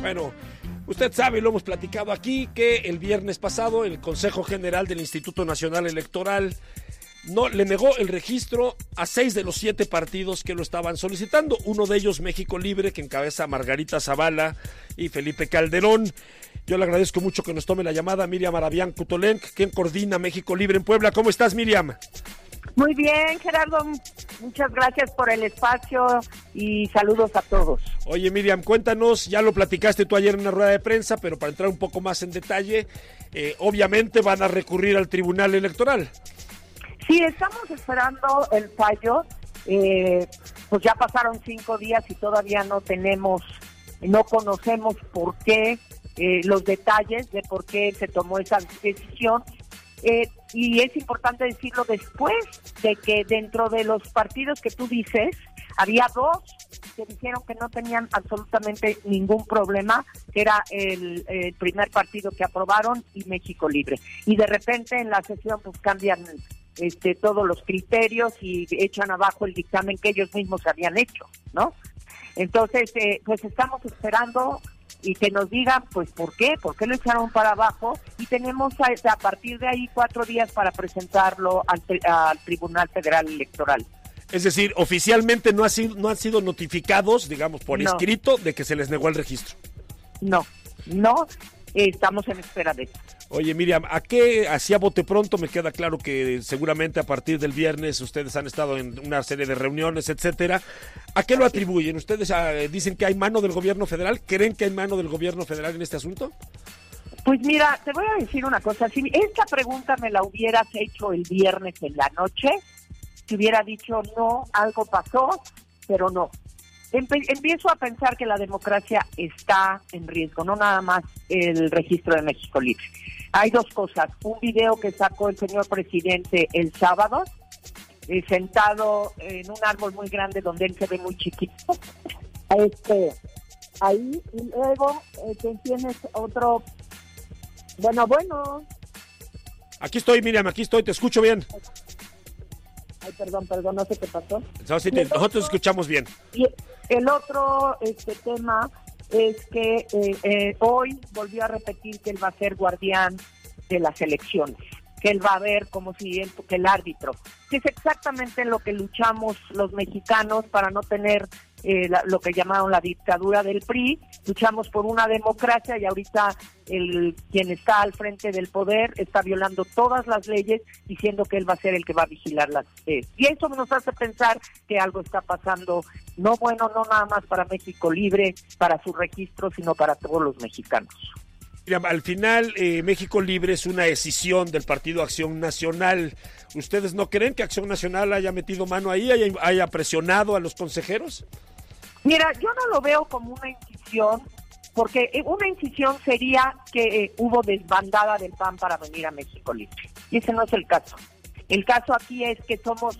Bueno, usted sabe, lo hemos platicado aquí, que el viernes pasado el Consejo General del Instituto Nacional Electoral no le negó el registro a seis de los siete partidos que lo estaban solicitando. Uno de ellos, México Libre, que encabeza Margarita Zavala y Felipe Calderón. Yo le agradezco mucho que nos tome la llamada Miriam Arabián Cutolenc, quien coordina México Libre en Puebla. ¿Cómo estás, Miriam? Muy bien, Gerardo. Muchas gracias por el espacio y saludos a todos. Oye, Miriam, cuéntanos, ya lo platicaste tú ayer en una rueda de prensa, pero para entrar un poco más en detalle, eh, obviamente van a recurrir al Tribunal Electoral. Sí, estamos esperando el fallo. Eh, pues ya pasaron cinco días y todavía no tenemos, no conocemos por qué, eh, los detalles de por qué se tomó esa decisión. Eh, y es importante decirlo después de que dentro de los partidos que tú dices, había dos que dijeron que no tenían absolutamente ningún problema, que era el, primer partido que aprobaron y México Libre. Y de repente en la sesión pues cambian este, todos los criterios y echan abajo el dictamen que ellos mismos habían hecho, ¿no? Entonces, eh, pues estamos esperando y que nos digan, pues, ¿por qué? ¿Por qué lo echaron para abajo? Y tenemos a, partir de ahí cuatro días para presentarlo al Tribunal Federal Electoral. Es decir, oficialmente no, ha sido, no han sido notificados, digamos, por no. escrito de que se les negó el registro. No, no, estamos en espera de eso. Oye, Miriam, ¿a qué hacía bote pronto? Me queda claro que seguramente a partir del viernes ustedes han estado en una serie de reuniones, etcétera. ¿A qué lo atribuyen? ¿Ustedes uh, dicen que hay mano del gobierno federal? ¿Creen que hay mano del gobierno federal en este asunto? Pues mira, te voy a decir una cosa. Si esta pregunta me la hubieras hecho el viernes en la noche, te hubiera dicho no, algo pasó, pero no. Empiezo a pensar que la democracia está en riesgo, no nada más el registro de México Libre. Hay dos cosas. Un video que sacó el señor presidente el sábado, eh, sentado en un árbol muy grande donde él se ve muy chiquito. Este, ahí, y luego eh, tienes otro. Bueno, bueno. Aquí estoy, Miriam, aquí estoy, te escucho bien. Ay, perdón, perdón, no sé qué pasó. No, sí, te, nosotros escuchamos bien. Y el otro este tema es que eh, eh, hoy volvió a repetir que él va a ser guardián de las elecciones, que él va a ver como si él, que el árbitro, que es exactamente lo que luchamos los mexicanos para no tener eh, la, lo que llamaron la dictadura del PRI, luchamos por una democracia y ahorita el quien está al frente del poder está violando todas las leyes diciendo que él va a ser el que va a vigilar las eh, y eso nos hace pensar que algo está pasando no bueno no nada más para México libre para su registro sino para todos los mexicanos Al final eh, México Libre es una decisión del Partido Acción Nacional. ¿Ustedes no creen que Acción Nacional haya metido mano ahí, haya, haya presionado a los consejeros? Mira, yo no lo veo como una incisión, porque una incisión sería que eh, hubo desbandada del PAN para venir a México Libre. Y ese no es el caso. El caso aquí es que somos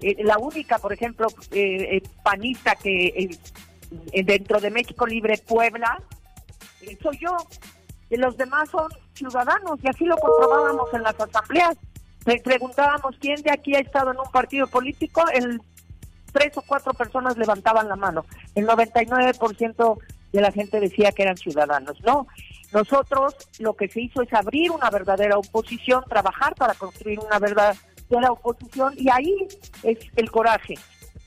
eh, la única, por ejemplo, eh, panista que dentro de México Libre Puebla, soy yo. Y los demás son ciudadanos, y así lo comprobábamos en las asambleas. Le preguntábamos quién de aquí ha estado en un partido político, el tres o cuatro personas levantaban la mano. El 99% de la gente decía que eran ciudadanos. No, nosotros lo que se hizo es abrir una verdadera oposición, trabajar para construir una verdadera oposición y ahí es el coraje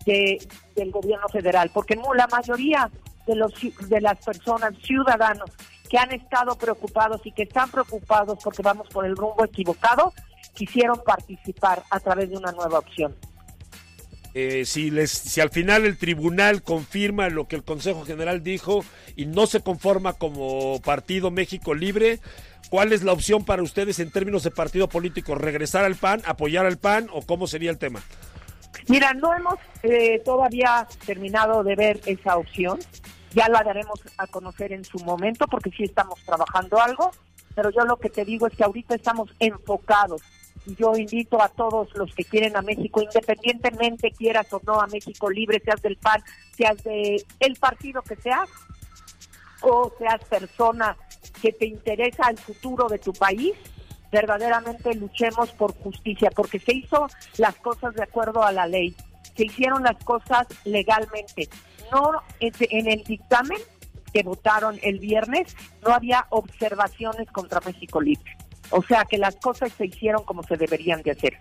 de, del gobierno federal, porque la mayoría de, los, de las personas, ciudadanos, que han estado preocupados y que están preocupados porque vamos por el rumbo equivocado, quisieron participar a través de una nueva opción. Eh, si, les, si al final el tribunal confirma lo que el Consejo General dijo y no se conforma como Partido México Libre, ¿cuál es la opción para ustedes en términos de partido político? ¿Regresar al PAN, apoyar al PAN o cómo sería el tema? Mira, no hemos eh, todavía terminado de ver esa opción. Ya la daremos a conocer en su momento porque sí estamos trabajando algo, pero yo lo que te digo es que ahorita estamos enfocados yo invito a todos los que quieren a México, independientemente quieras o no a México libre, seas del PAN, seas de partido que seas, o seas persona que te interesa el futuro de tu país, verdaderamente luchemos por justicia, porque se hizo las cosas de acuerdo a la ley, se hicieron las cosas legalmente, no en el dictamen que votaron el viernes, no había observaciones contra México Libre. O sea que las cosas se hicieron como se deberían de hacer.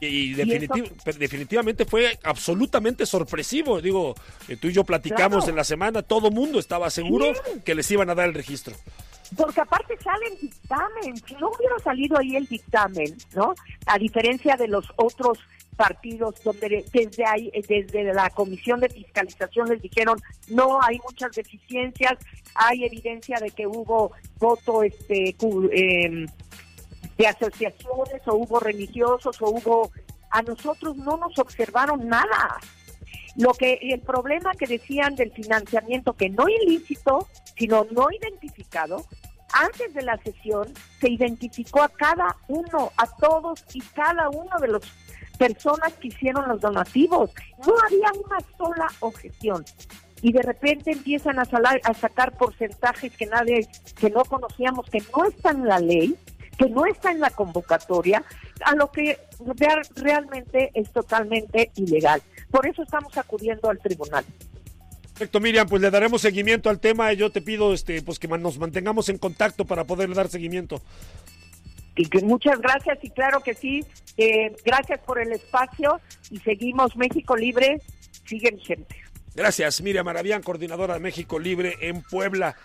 Y, definitivamente fue absolutamente sorpresivo. Digo, eh, tú y yo platicamos en la semana, todo mundo estaba seguro que les iban a dar el registro. Porque aparte sale el dictamen. Si no hubiera salido ahí el dictamen, ¿no? A diferencia de los otros partidos donde desde ahí, desde la comisión de fiscalización les dijeron no hay muchas deficiencias, hay evidencia de que hubo voto este eh, de asociaciones o hubo religiosos o hubo a nosotros no nos observaron nada. Lo que el problema que decían del financiamiento que no ilícito, sino no identificado, antes de la sesión se identificó a cada uno, a todos y cada uno de los personas que hicieron los donativos. No había una sola objeción. Y de repente empiezan a, a sacar porcentajes que nadie, que no conocíamos, que no están en la ley, que no está en la convocatoria, a lo que realmente es totalmente ilegal. Por eso estamos acudiendo al tribunal. Perfecto, Miriam, pues le daremos seguimiento al tema yo te pido este, pues que nos mantengamos en contacto para poder dar seguimiento. Y que muchas gracias y claro que sí, eh, gracias por el espacio y seguimos México Libre, sigue gente. Gracias, Miriam Maravián, coordinadora de México Libre en Puebla.